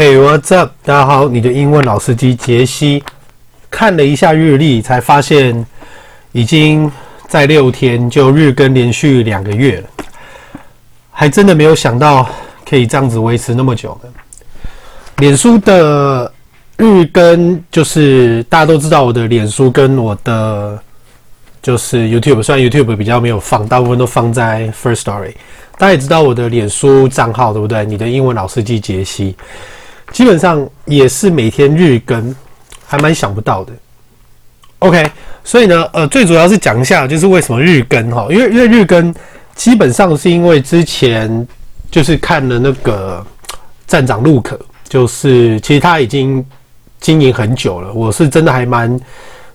Hey, what's up？大家好，你的英文老司机杰西。看了一下日历，才发现已经在六天就日更连续两个月了，还真的没有想到可以这样子维持那么久的。脸书的日更就是大家都知道，我的脸书跟我的就是 YouTube，虽然 YouTube 比较没有放，大部分都放在 First Story。大家也知道我的脸书账号对不对？你的英文老司机杰西。基本上也是每天日更，还蛮想不到的。OK，所以呢，呃，最主要是讲一下，就是为什么日更哈？因为因为日更基本上是因为之前就是看了那个站长陆可，就是其实他已经经营很久了。我是真的还蛮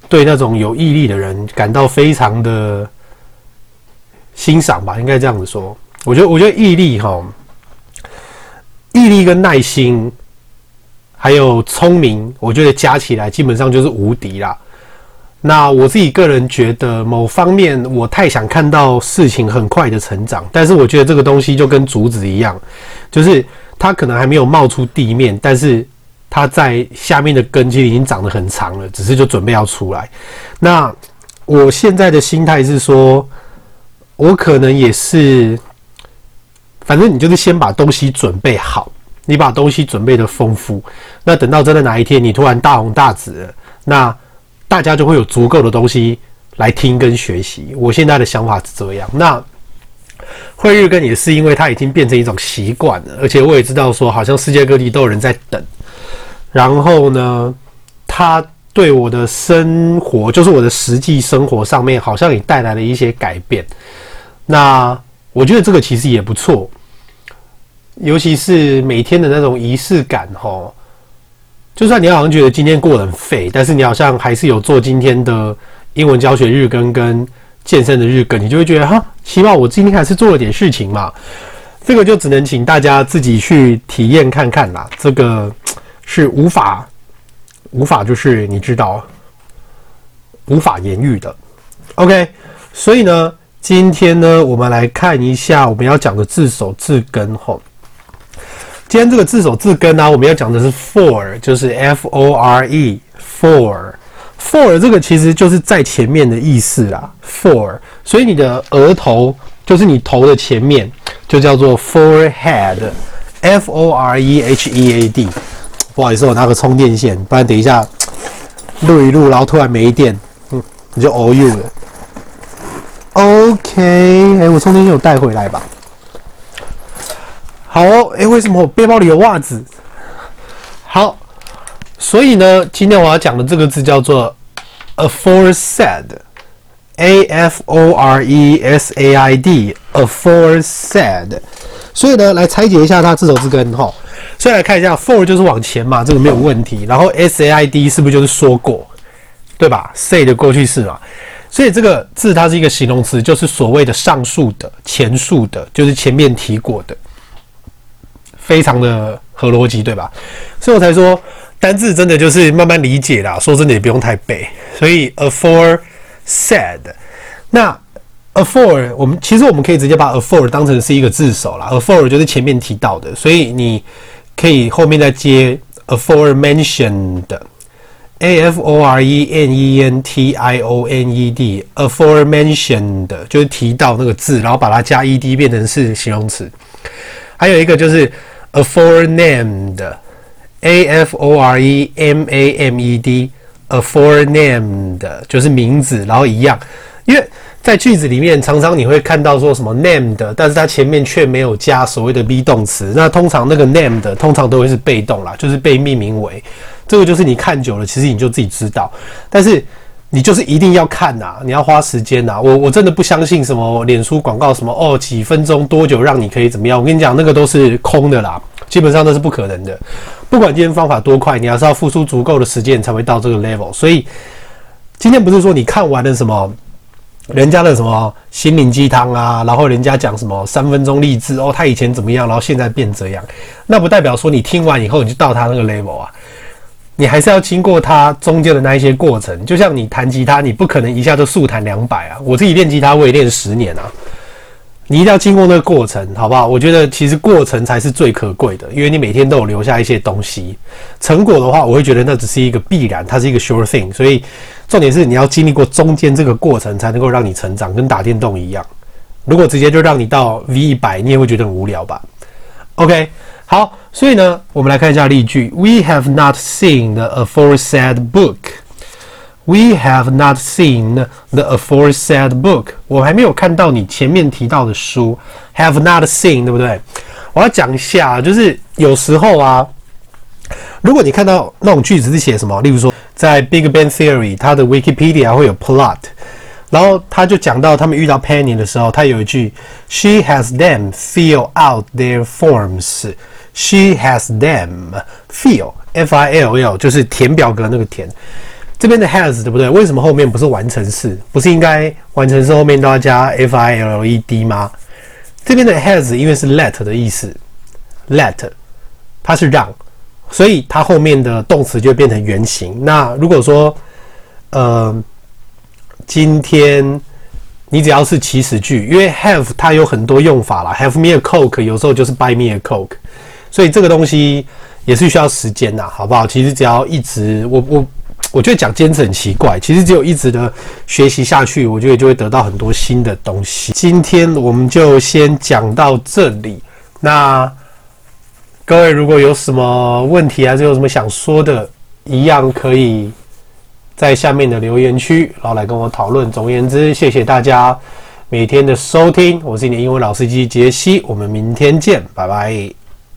对那种有毅力的人感到非常的欣赏吧，应该这样子说。我觉得我觉得毅力哈，毅力跟耐心。还有聪明，我觉得加起来基本上就是无敌啦。那我自己个人觉得，某方面我太想看到事情很快的成长，但是我觉得这个东西就跟竹子一样，就是它可能还没有冒出地面，但是它在下面的根基已经长得很长了，只是就准备要出来。那我现在的心态是说，我可能也是，反正你就是先把东西准备好。你把东西准备的丰富，那等到真的哪一天你突然大红大紫，那大家就会有足够的东西来听跟学习。我现在的想法是这样。那会日更也是因为它已经变成一种习惯了，而且我也知道说，好像世界各地都有人在等。然后呢，它对我的生活，就是我的实际生活上面，好像也带来了一些改变。那我觉得这个其实也不错。尤其是每天的那种仪式感，吼，就算你好像觉得今天过得很废，但是你好像还是有做今天的英文教学日更跟健身的日更，你就会觉得哈，起码我今天还是做了点事情嘛。这个就只能请大家自己去体验看看啦，这个是无法无法就是你知道无法言喻的。OK，所以呢，今天呢，我们来看一下我们要讲的字首字根，吼。今天这个字首字根呢、我们要讲的是 for，就是 f o r e，for，for 这个其实就是在前面的意思啦，for，所以你的额头就是你头的前面，就叫做 forehead，f o r e h e a d。不好意思，我拿个充电线，不然等一下录一录，然后突然没电，嗯，你就 all you 了。OK，哎、我充电线有带回来吧？好，哎、欸，为什么我背包里有袜子？好，所以呢，今天我要讲的这个字叫做 aforesaid，a f o r e s a i d，aforesaid。所以呢，来拆解一下它字首字根哈。所以来看一下，for 就是往前嘛，这个没有问题。然后 s a i d 是不是就是说过，对吧？say 的过去式嘛。所以这个字它是一个形容词，就是所谓的上述的、前述的，就是前面提过的。非常的合逻辑，对吧？所以我才说单字真的就是慢慢理解啦。说真的也不用太背。所以 aforesaid，那 afore 我们其实我们可以直接把 afore 当成是一个字首啦。afore 就是前面提到的，所以你可以后面再接 aforementioned，a f o r e m e n t i o n e d，aforementioned 就是提到那个字，然后把它加 ed 变成是形容词。还有一个就是。aforenamed, a f o r e m a m e d, aforenamed 就是名字，然后一样，因为在句子里面常常你会看到说什么 named，但是它前面却没有加所谓的 be 动词，那通常那个 named 通常都会是被动啦，就是被命名为，这个就是你看久了，其实你就自己知道，但是。你就是一定要看呐，你要花时间呐。我我真的不相信什么脸书广告什么哦，几分钟多久让你可以怎么样？我跟你讲，那个都是空的啦，基本上都是不可能的。不管今天方法多快，你还是要付出足够的时间才会到这个 level。所以今天不是说你看完了什么人家的什么心灵鸡汤啊，然后人家讲什么三分钟励志哦，他以前怎么样，然后现在变这样，那不代表说你听完以后你就到他那个 level 啊。你还是要经过它中间的那一些过程，就像你弹吉他，你不可能一下就速弹两百啊！我自己练吉他，我也练十年啊。你一定要经过那个过程，好不好？我觉得其实过程才是最可贵的，因为你每天都有留下一些东西。成果的话，我会觉得那只是一个必然，它是一个 sure thing。所以重点是你要经历过中间这个过程，才能够让你成长，跟打电动一样。如果直接就让你到 V 一百，你也会觉得很无聊吧？OK，好，所以呢，我们来看一下例句：We have not seen the aforesaid book. We have not seen the aforesaid book. 我还没有看到你前面提到的书。Have not seen，对不对？我要讲一下，就是有时候啊，如果你看到那种句子是写什么，例如说在《Big Bang Theory》它的 Wikipedia 会有 plot，然后他就讲到他们遇到 Penny 的时候，他有一句：She has them fill out their forms. She has them fill, F-I-L-L，就是填表格那个填。这边的 has 对不对？为什么后面不是完成式？不是应该完成式后面都要加 f i l e d 吗？这边的 has 因为是 let 的意思，let 它是让，所以它后面的动词就变成原形。那如果说，呃，今天你只要是祈使句，因为 have 它有很多用法啦，have me a coke 有时候就是 buy me a coke，所以这个东西也是需要时间的，好不好？其实只要一直我我。我觉得讲坚持很奇怪，其实只有一直的学习下去，我觉得就会得到很多新的东西。今天我们就先讲到这里。那各位如果有什么问题，还是有什么想说的，一样可以在下面的留言区，然后来跟我讨论。总而言之，谢谢大家每天的收听，我是你的英文老司机杰西，我们明天见，拜拜。